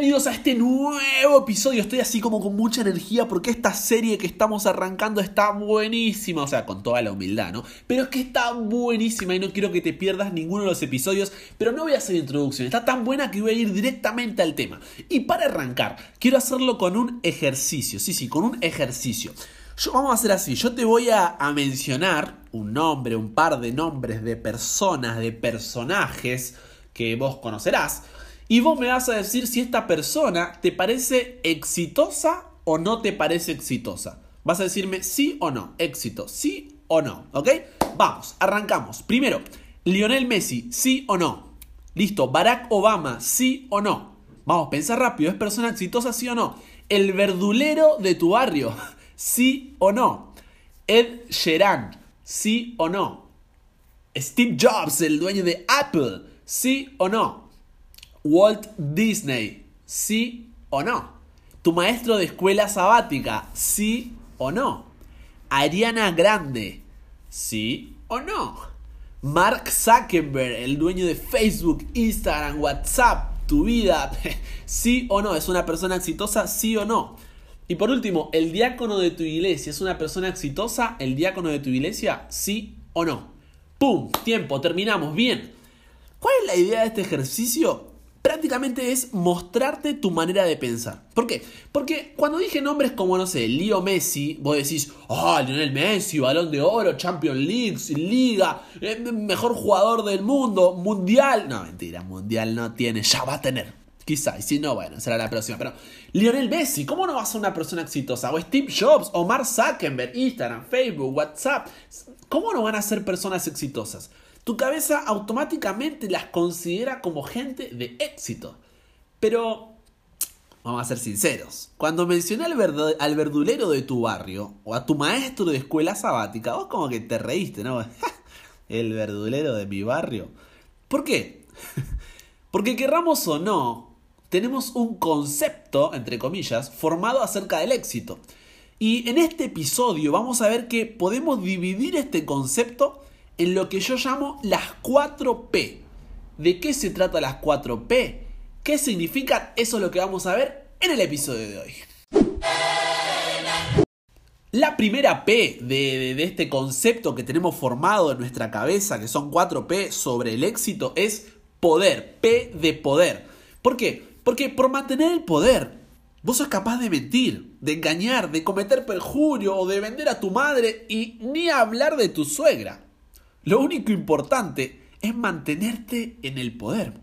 Bienvenidos a este nuevo episodio. Estoy así como con mucha energía porque esta serie que estamos arrancando está buenísima. O sea, con toda la humildad, ¿no? Pero es que está buenísima y no quiero que te pierdas ninguno de los episodios. Pero no voy a hacer introducción. Está tan buena que voy a ir directamente al tema. Y para arrancar, quiero hacerlo con un ejercicio. Sí, sí, con un ejercicio. Yo, vamos a hacer así. Yo te voy a, a mencionar un nombre, un par de nombres de personas, de personajes que vos conocerás. Y vos me vas a decir si esta persona te parece exitosa o no te parece exitosa. Vas a decirme sí o no, éxito, sí o no, ¿ok? Vamos, arrancamos. Primero, Lionel Messi, sí o no. Listo, Barack Obama, sí o no. Vamos, pensa rápido, ¿es persona exitosa, sí o no? El verdulero de tu barrio, sí o no. Ed Sheeran, sí o no. Steve Jobs, el dueño de Apple, sí o no. Walt Disney, sí o no. Tu maestro de escuela sabática, sí o no. Ariana Grande, sí o no. Mark Zuckerberg, el dueño de Facebook, Instagram, WhatsApp, tu vida, sí o no. ¿Es una persona exitosa, sí o no? Y por último, el diácono de tu iglesia, ¿es una persona exitosa? ¿El diácono de tu iglesia, sí o no? ¡Pum! Tiempo, terminamos. Bien. ¿Cuál es la idea de este ejercicio? Prácticamente es mostrarte tu manera de pensar. ¿Por qué? Porque cuando dije nombres como, no sé, Leo Messi, vos decís, ah, Lionel Messi, Balón de Oro, Champions League, Liga, eh, mejor jugador del mundo, Mundial. No, mentira, Mundial no tiene, ya va a tener. Quizá, y si no, bueno, será la próxima. Pero Lionel Messi, ¿cómo no va a ser una persona exitosa? O Steve Jobs, o Mark Zuckerberg, Instagram, Facebook, WhatsApp. ¿Cómo no van a ser personas exitosas? Tu cabeza automáticamente las considera como gente de éxito. Pero, vamos a ser sinceros, cuando mencioné al, al verdulero de tu barrio o a tu maestro de escuela sabática, vos como que te reíste, ¿no? El verdulero de mi barrio. ¿Por qué? Porque querramos o no, tenemos un concepto, entre comillas, formado acerca del éxito. Y en este episodio vamos a ver que podemos dividir este concepto en lo que yo llamo las 4P. ¿De qué se trata las 4P? ¿Qué significan? Eso es lo que vamos a ver en el episodio de hoy. La primera P de, de, este concepto que tenemos formado en nuestra cabeza, que son 4P sobre el éxito, es poder. P de poder. ¿Por qué? Porque por mantener el poder, vos sos capaz de mentir, de engañar, de cometer perjurio o de vender a tu madre y ni hablar de tu suegra. Lo único importante es mantenerte en el poder.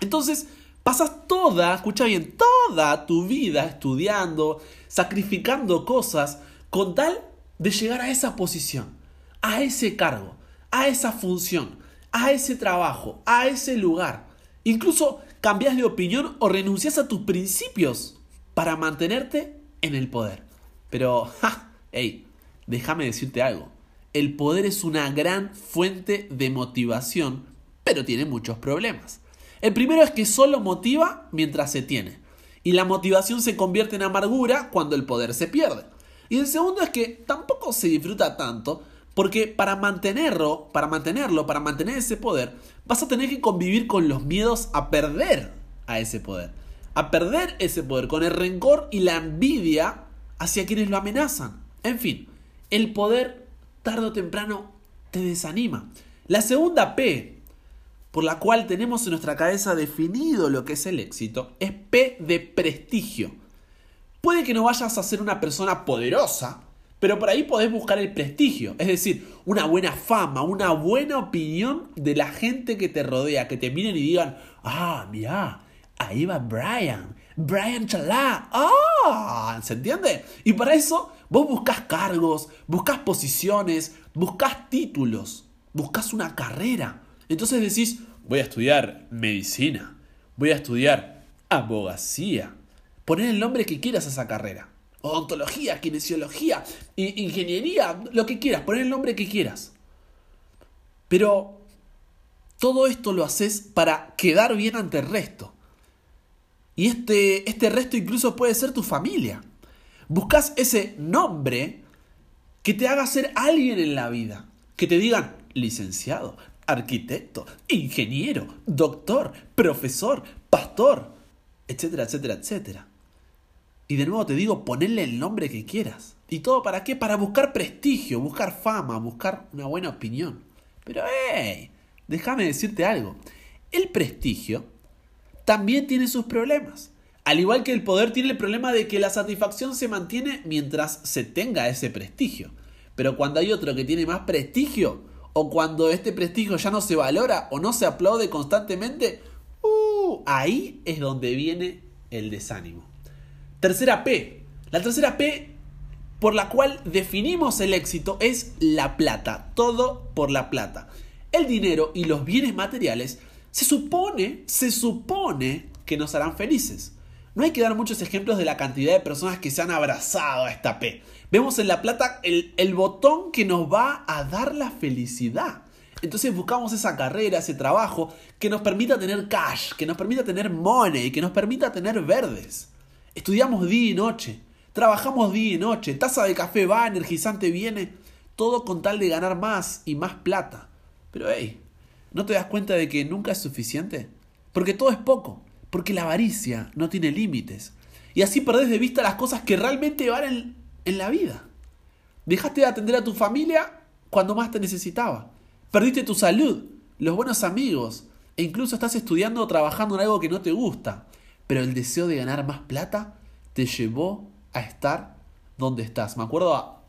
Entonces, pasas toda, escucha bien, toda tu vida estudiando, sacrificando cosas con tal de llegar a esa posición, a ese cargo, a esa función, a ese trabajo, a ese lugar. Incluso cambias de opinión o renuncias a tus principios para mantenerte en el poder. Pero, ja, hey, déjame decirte algo. El poder es una gran fuente de motivación, pero tiene muchos problemas. El primero es que solo motiva mientras se tiene. Y la motivación se convierte en amargura cuando el poder se pierde. Y el segundo es que tampoco se disfruta tanto porque para mantenerlo, para mantenerlo, para mantener ese poder, vas a tener que convivir con los miedos a perder a ese poder. A perder ese poder con el rencor y la envidia hacia quienes lo amenazan. En fin, el poder tarde o temprano te desanima. La segunda P, por la cual tenemos en nuestra cabeza definido lo que es el éxito, es P de prestigio. Puede que no vayas a ser una persona poderosa, pero por ahí podés buscar el prestigio, es decir, una buena fama, una buena opinión de la gente que te rodea, que te miren y digan, ah, mira, ahí va Brian, Brian Chalá, ah, ¿se entiende? Y para eso Vos buscas cargos, buscas posiciones, buscas títulos, buscas una carrera. Entonces decís, voy a estudiar medicina, voy a estudiar abogacía. Poner el nombre que quieras a esa carrera. Odontología, kinesiología, ingeniería, lo que quieras, poner el nombre que quieras. Pero todo esto lo haces para quedar bien ante el resto. Y este, este resto incluso puede ser tu familia. Buscas ese nombre que te haga ser alguien en la vida. Que te digan licenciado, arquitecto, ingeniero, doctor, profesor, pastor. etcétera, etcétera, etcétera. Y de nuevo te digo, ponle el nombre que quieras. ¿Y todo para qué? Para buscar prestigio, buscar fama, buscar una buena opinión. Pero, hey, déjame decirte algo. El prestigio también tiene sus problemas. Al igual que el poder tiene el problema de que la satisfacción se mantiene mientras se tenga ese prestigio. Pero cuando hay otro que tiene más prestigio, o cuando este prestigio ya no se valora o no se aplaude constantemente, uh, ahí es donde viene el desánimo. Tercera P. La tercera P por la cual definimos el éxito es la plata. Todo por la plata. El dinero y los bienes materiales se supone, se supone que nos harán felices. No hay que dar muchos ejemplos de la cantidad de personas que se han abrazado a esta P. Vemos en la plata el, el botón que nos va a dar la felicidad. Entonces buscamos esa carrera, ese trabajo que nos permita tener cash, que nos permita tener money, que nos permita tener verdes. Estudiamos día y noche, trabajamos día y noche, taza de café va, energizante viene, todo con tal de ganar más y más plata. Pero hey, ¿no te das cuenta de que nunca es suficiente? Porque todo es poco, porque la avaricia no tiene límites. Y así perdés de vista las cosas que realmente valen en la vida. Dejaste de atender a tu familia cuando más te necesitaba. Perdiste tu salud, los buenos amigos, e incluso estás estudiando o trabajando en algo que no te gusta. Pero el deseo de ganar más plata te llevó a estar donde estás. Me acuerdo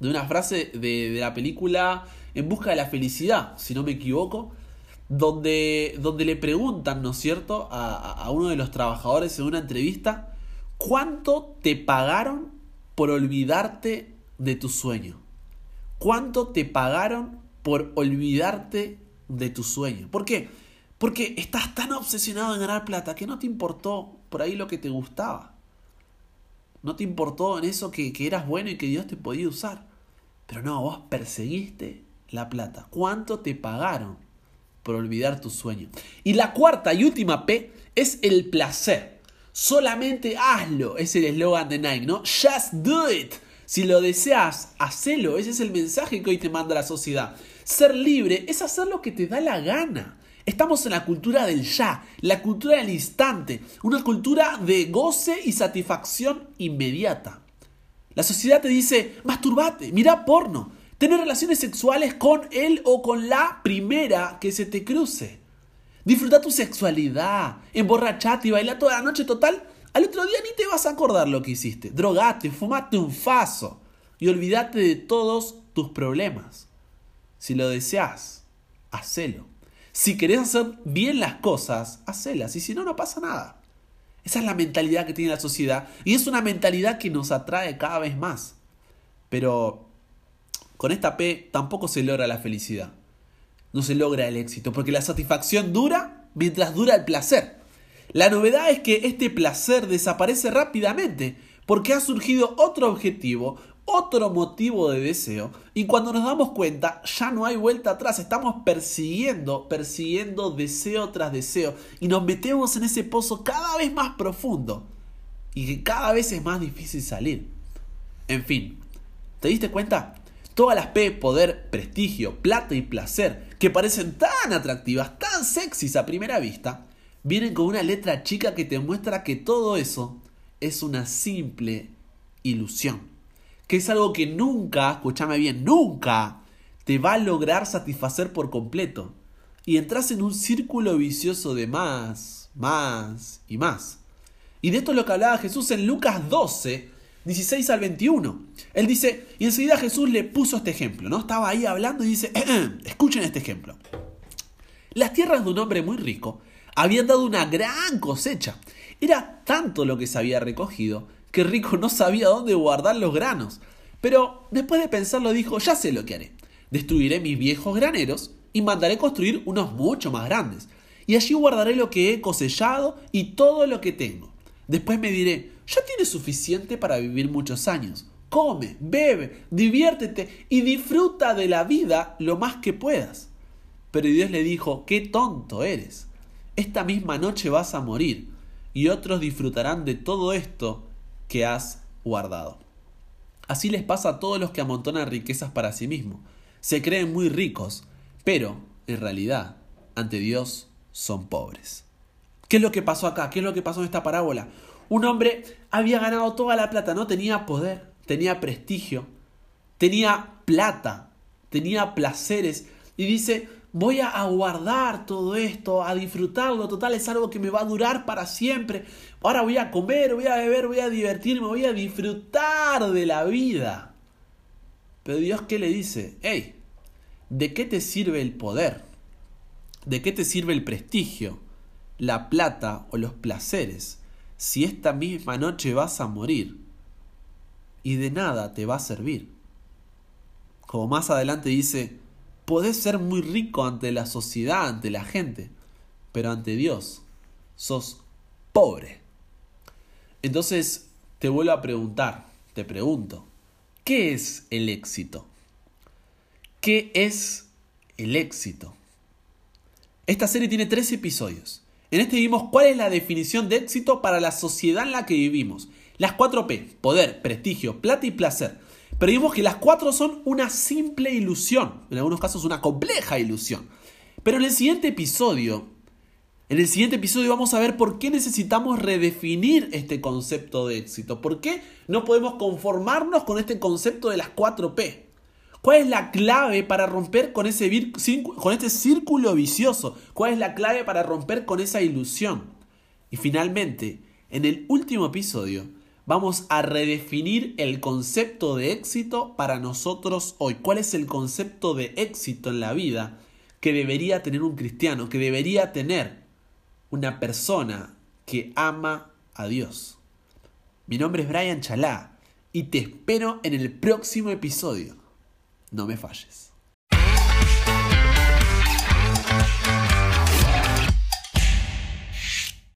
de una frase de, la película En busca de la felicidad, si no me equivoco, donde, donde le preguntan, ¿no es cierto?, a, a uno de los trabajadores en una entrevista, ¿cuánto te pagaron por olvidarte de tu sueño? ¿Cuánto te pagaron por olvidarte de tu sueño? ¿Por qué? Porque estás tan obsesionado en ganar plata que no te importó por ahí lo que te gustaba. No te importó en eso que, que eras bueno y que Dios te podía usar. Pero no, vos perseguiste la plata. ¿Cuánto te pagaron por olvidar tu sueño? Y la cuarta y última P es el placer. Solamente hazlo, es el eslogan de Nike, ¿no? Just do it. Si lo deseas, hacelo. Ese es el mensaje que hoy te manda la sociedad. Ser libre es hacer lo que te da la gana. Estamos en la cultura del ya, la cultura del instante, una cultura de goce y satisfacción inmediata. La sociedad te dice, masturbate, mira porno, tener relaciones sexuales con él o con la primera que se te cruce. Disfruta tu sexualidad, emborrachate y baila toda la noche total. Al otro día ni te vas a acordar lo que hiciste. Drogate, fumate un faso y olvídate de todos tus problemas. Si lo deseas, hacelo. Si querés hacer bien las cosas, hacelas. Y si no, no pasa nada. Esa es la mentalidad que tiene la sociedad. Y es una mentalidad que nos atrae cada vez más. Pero con esta P tampoco se logra la felicidad no se logra el éxito, porque la satisfacción dura mientras dura el placer. La novedad es que este placer desaparece rápidamente, porque ha surgido otro objetivo, otro motivo de deseo, y cuando nos damos cuenta ya no hay vuelta atrás, estamos persiguiendo, persiguiendo deseo tras deseo, y nos metemos en ese pozo cada vez más profundo, y que cada vez es más difícil salir. En fin, ¿te diste cuenta? Todas las P, poder, prestigio, plata y placer, que parecen tan atractivas, tan sexys a primera vista, vienen con una letra chica que te muestra que todo eso es una simple ilusión. Que es algo que nunca, escúchame bien, nunca te va a lograr satisfacer por completo. Y entras en un círculo vicioso de más, más y más. Y de esto es lo que hablaba Jesús en Lucas 12, 16 al 21. Él dice, y enseguida Jesús le puso este ejemplo, ¿no? Estaba ahí hablando y dice, escuchen este ejemplo. Las tierras de un hombre muy rico habían dado una gran cosecha. Era tanto lo que se había recogido que rico no sabía dónde guardar los granos. Pero después de pensarlo dijo, ya sé lo que haré. Destruiré mis viejos graneros y mandaré construir unos mucho más grandes. Y allí guardaré lo que he cosechado y todo lo que tengo. Después me diré, ya tienes suficiente para vivir muchos años. Come, bebe, diviértete y disfruta de la vida lo más que puedas. Pero Dios le dijo, qué tonto eres. Esta misma noche vas a morir y otros disfrutarán de todo esto que has guardado. Así les pasa a todos los que amontonan riquezas para sí mismos. Se creen muy ricos, pero, en realidad, ante Dios son pobres. ¿Qué es lo que pasó acá? ¿Qué es lo que pasó en esta parábola? Un hombre había ganado toda la plata, no tenía poder, tenía prestigio, tenía plata, tenía placeres y dice, voy a guardar todo esto, a disfrutarlo, total es algo que me va a durar para siempre. Ahora voy a comer, voy a beber, voy a divertirme, voy a disfrutar de la vida. Pero Dios qué le dice? Hey, ¿de qué te sirve el poder? ¿De qué te sirve el prestigio, la plata o los placeres si esta misma noche vas a morir? Y de nada te va a servir. Como más adelante dice, podés ser muy rico ante la sociedad, ante la gente, pero ante Dios sos pobre. Entonces te vuelvo a preguntar, te pregunto, ¿qué es el éxito? ¿Qué es el éxito? Esta serie tiene tres episodios. En este vimos cuál es la definición de éxito para la sociedad en la que vivimos. Las cuatro P, poder, prestigio, plata y placer. Pero vimos que las cuatro son una simple ilusión, en algunos casos una compleja ilusión. Pero en el siguiente episodio, en el siguiente episodio vamos a ver por qué necesitamos redefinir este concepto de éxito. ¿Por qué no podemos conformarnos con este concepto de las cuatro P? ¿Cuál es la clave para romper con, ese con este círculo vicioso? ¿Cuál es la clave para romper con esa ilusión? Y finalmente, en el último episodio, vamos a redefinir el concepto de éxito para nosotros hoy. ¿Cuál es el concepto de éxito en la vida que debería tener un cristiano, que debería tener una persona que ama a Dios? Mi nombre es Brian Chalá y te espero en el próximo episodio. No me falles.